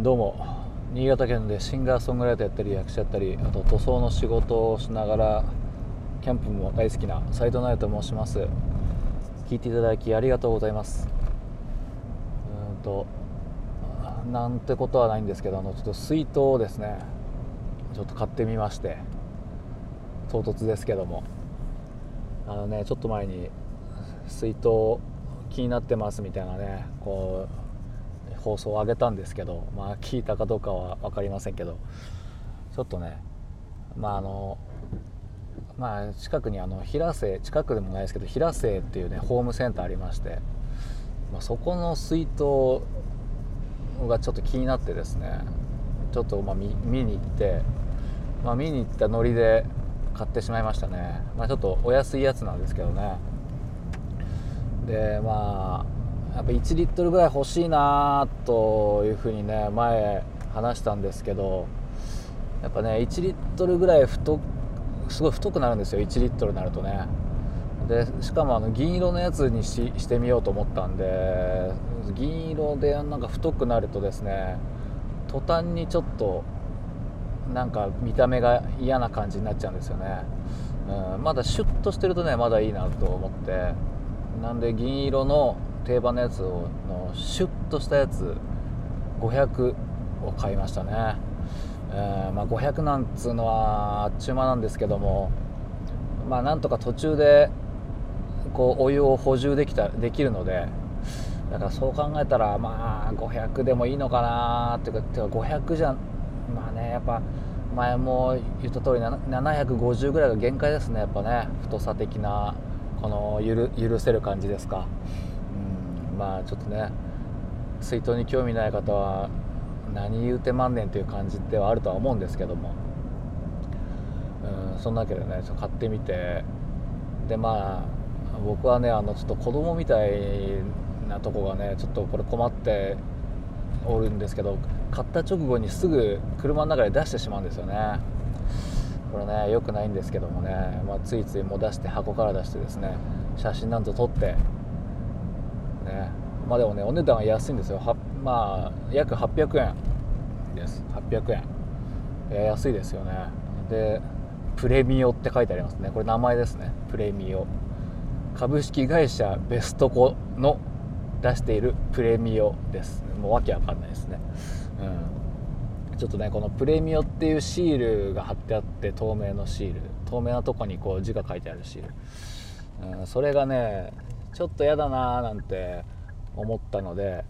どうも。新潟県でシンガーソングライターやったり役者やったりあと塗装の仕事をしながらキャンプも大好きな斉藤直と申します。聞いていただきありがとうございます。うんとなんてことはないんですけどあのちょっと水筒をですねちょっと買ってみまして唐突ですけども。あのねちょっと前に水筒気になってますみたいなねこう放送を上げたんですけどまあ聞いたかどうかは分かりませんけどちょっとねまああのまあ近くにあの平瀬近くでもないですけど平瀬っていうねホームセンターありまして、まあ、そこの水筒がちょっと気になってですねちょっとまあ見に行って、まあ、見に行ったノリで買ってしまいましたね、まあ、ちょっとお安いやつなんですけどね。でまあやっぱ1リットルぐらい欲しいなというふうにね前話したんですけどやっぱね1リットルぐらい太すごい太くなるんですよ1リットルになるとね。でしかもあの銀色のやつにししてみようと思ったんで銀色でなんか太くなるとですね途端にちょっとなんか見た目が嫌な感じになっちゃうんですよね、うん、まだシュッとしてるとねまだいいなと思って。なんで銀色の定番のやつをのシュッとしたやつ500を買いましたね、えー、まあ、500なんつうのはあっちゅう間なんですけどもまあなんとか途中でこうお湯を補充できたできるのでだからそう考えたらまあ500でもいいのかなっていうかてか500じゃまあねやっぱ前も言った通り750ぐらいが限界ですねやっぱね。太さ的なこのゆる許せる感じですか、まあちょっとね水筒に興味ない方は何言うてまんねんという感じではあるとは思うんですけども、うん、そんなわけでねちょっと買ってみて。でまあ僕はねあのちょっと子供みたいなとこがねちょっとこれ困っておるんですけど買った直後にすぐ車の中で出してしまうんですよね。これね良くないんですけどもね、まあ、ついついもう出して箱から出してですね写真なんと撮ってまあでもねお値段は安いんですよ。はまあ約800円です。800円。い安いですよね。でプレミオって書いてありますね。これ名前ですね。プレミオ。株式会社ベストコの出しているプレミオです。もうわけわかんないですね。うん。ちょっとねこのプレミオっていうシールが貼ってあって透明のシール。透明なとこにこう字が書いてあるシール、うん、それがねちょっと嫌だなーなんて思ったので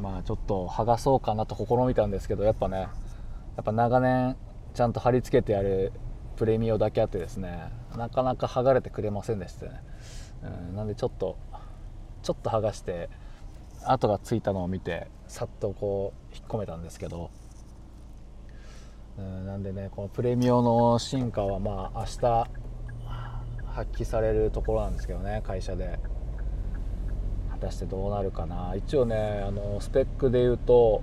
まあちょっと剥がそうかなと試みたんですけどやっぱねやっぱ長年ちゃんと貼り付けてやるプレミオだけあってですねなかなか剥がれてくれませんでしたね、うん、なんでちょっとちょっと剥がして跡がついたのを見てさっとこう引っ込めたんですけど。うんなんでねこのプレミオの進化はまあ明日発揮されるところなんですけどね会社で。果たしてどうなるかな。一応ねあのスペックで言うと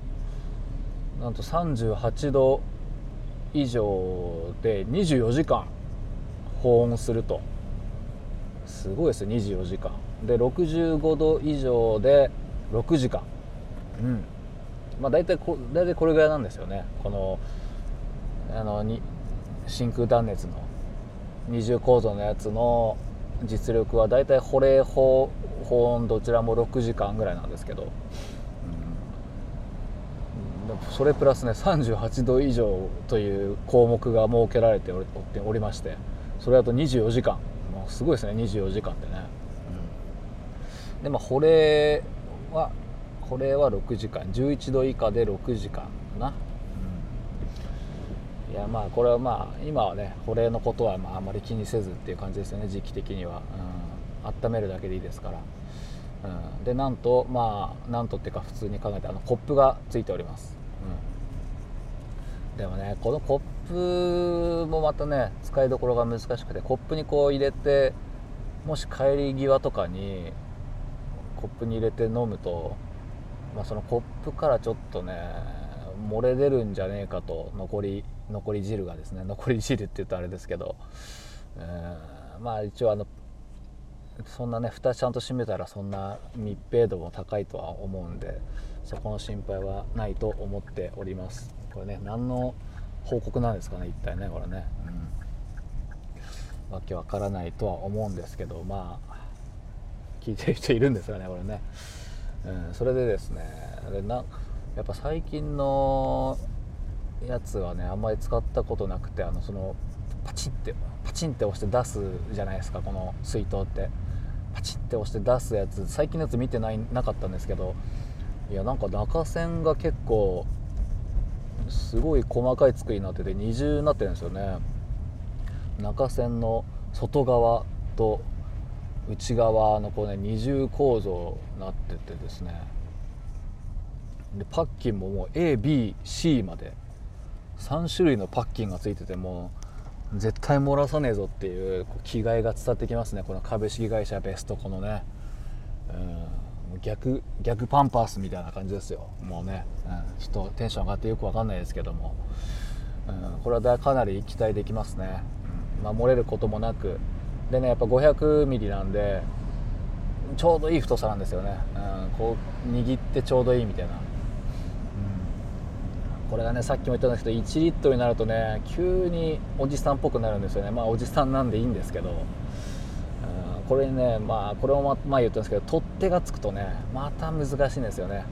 なんと38度以上で24時間保温すると。すごいですよ24時間。で65度以上で6時間。うん。まあ大体こ大体これぐらいなんですよね。このあのに真空断熱の二重構造のやつの実力は大体保冷保保温どちらも6時間ぐらいなんですけど、うん、それプラスね38度以上という項目が設けられておりまして。それだと24時間。もうすごいですね24時間ってね、うん、でまあ保冷はこれは6時間。11度以下で6時間、いやまあこれはまあ今はね保冷のことはまああまり気にせずっていう感じですよね時期的には、うん、温めるだけでいいですから、うん、でなんとまあなんとっていうか普通に考えてあのコップがついております、うん、でもねこのコップもまたね使いどころが難しくてコップにこう入れてもし帰り際とかにコップに入れて飲むと、まあ、そのコップからちょっとね漏れ出るんじゃねえかと残り残り汁がですね 残り汁って言うとあれですけど、え、まあ一応あのそんなね蓋ちゃんと閉めたらそんな密閉度も高いとは思うんでそこの心配はないと思っております。これね何の報告なんですかね一体ねこれね、うん、わけわからないとは思うんですけどまあ聞いてる人いるんですかねこれね、うん、それでですねでなやっぱ最近のやつはねあんまり使ったことなくてあのそのパチンってパチンって押して出すじゃないですかこの水筒って。パチンって押して出すやつ最近のやつ見てないなかったんですけどいやなんか中線が結構すごい細かい作りになってて二重になってるんですよね。中線の外側と内側のこうね二重構造になっててですね。でパッキンももう ABC まで3種類のパッキンがついてても絶対漏らさねえぞっていう気概が伝わってきますね。この株式会社ベストこのね、うん、逆逆パンパースみたいな感じですよ。もうね、うん、ちょっとテンション上がってよく分かんないですけども、うん、これはかなり期待できますね、うん、漏れることもなく。でねやっぱ 500mm なんでちょうどいい太さなんですよね、うん、こう握ってちょうどいいみたいな。これがねさっきも言ったんですけど1リットルになるとね急におじさんっぽくなるんですよね。まあおじさんなんでいいんですけど、これにねまあこれも前言ったんですけど取っ手がつくとねまた難しいんですよね、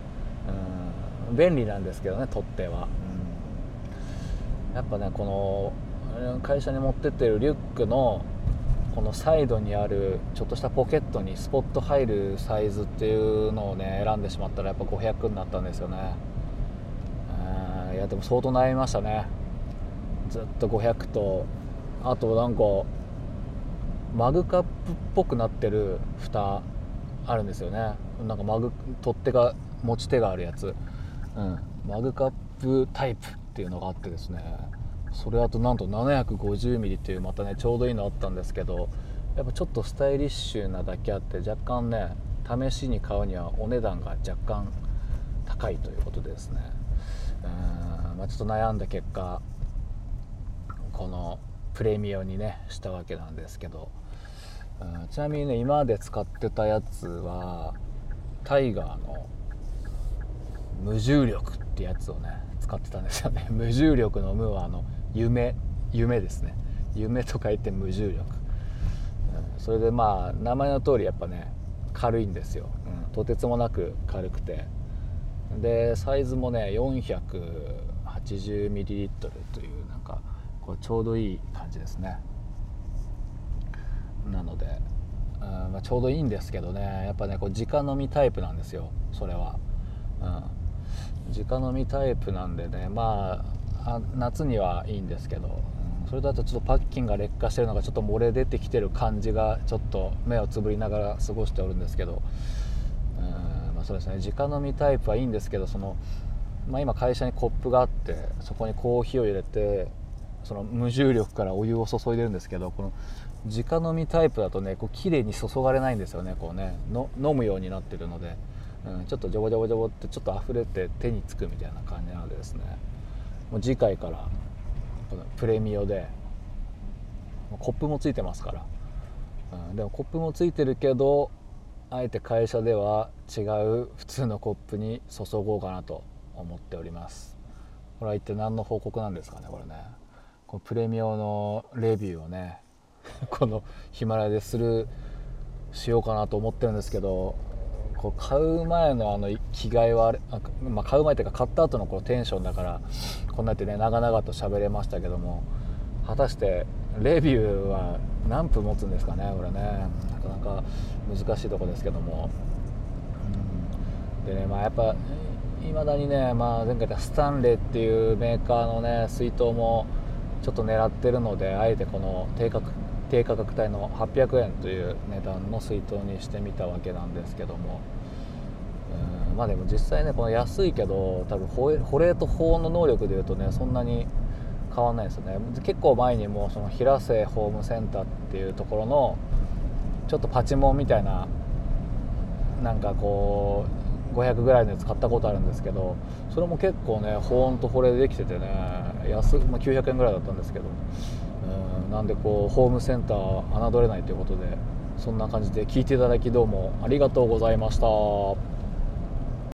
うん、便利なんですけどね取っ手は、うん、やっぱねこの会社に持ってってるリュックのこのサイドにあるちょっとしたポケットにスポット入るサイズっていうのをね選んでしまったらやっぱ500になったんですよね。いやでも相当悩みましたね。ずっと500とあとなんかマグカップっぽくなってる蓋あるんですよね。なんかマグ取っ手が持ち手があるやつ、うん、マグカップタイプっていうのがあってですね。それあとなんと 750mm っていうまたねちょうどいいのあったんですけどやっぱちょっとスタイリッシュなだけあって若干ね試しに買うにはお値段が若干高いということでですね。うん、まあ、ちょっと悩んだ結果このプレミアにねしたわけなんですけど、ちなみにね今まで使ってたやつはタイガーの無重力ってやつをね使ってたんですよね。無重力の無はあの夢夢ですね。夢と書いて無重力、それでまあ名前の通りやっぱね軽いんですよ、うん、とてつもなく軽くて。でサイズもね 480ml というなんかこうちょうどいい感じですね。なので、うんまあ、ちょうどいいんですけどね。やっぱねこう直飲みタイプなんですよそれは、うん、直飲みタイプなんでねまあ夏にはいいんですけど、それだとちょっとパッキンが劣化してるのがちょっと漏れ出てきてる感じがちょっと目をつぶりながら過ごしておるんですけど、うん。そうですね。直飲みタイプはいいんですけどその、まあ、今会社にコップがあってそこにコーヒーを入れてその無重力からお湯を注いでるんですけどこの直飲みタイプだとねこう綺麗に注がれないんですよねこうね。の飲むようになってるので、うん、ちょっとジョボジョボジョボってちょっと溢れて手につくみたいな感じなのでですね。もう次回からこのプレミオでコップもついてますから、うん、でもコップもついてるけどあえて会社では違う普通のコップに注ごうかなと思っております。これは一体何の報告なんですかねこれね。このプレミアのレビューをね このヒマラヤでするしようかなと思ってるんですけどこう買う前のあの着替えはあれあ、まあ、買う前っていうか買った後のこのテンションだからこんなやってね長々と喋れましたけども果たしてレビューは何分持つんですかねこれね。なかなか難しいとこですけども、うん、でねまあやっぱいまだにね、まあ、前回言ったスタンレーっていうメーカーのね水筒もちょっと狙ってるのであえてこの低価格低価格帯の800円という値段の水筒にしてみたわけなんですけども、まあでも実際ねこの安いけど多分保冷と保温の能力でいうとねそんなに変わんないですよね結構前にもその平瀬ホームセンターっていうところのちょっとパチモンみたいななんかこう500ぐらいのやつ買ったことあるんですけどそれも結構ね保温と保冷でできててね安、まあ、900円ぐらいだったんですけどうんなんでこうホームセンター侮れないということでそんな感じで聞いていただきどうもありがとうございました。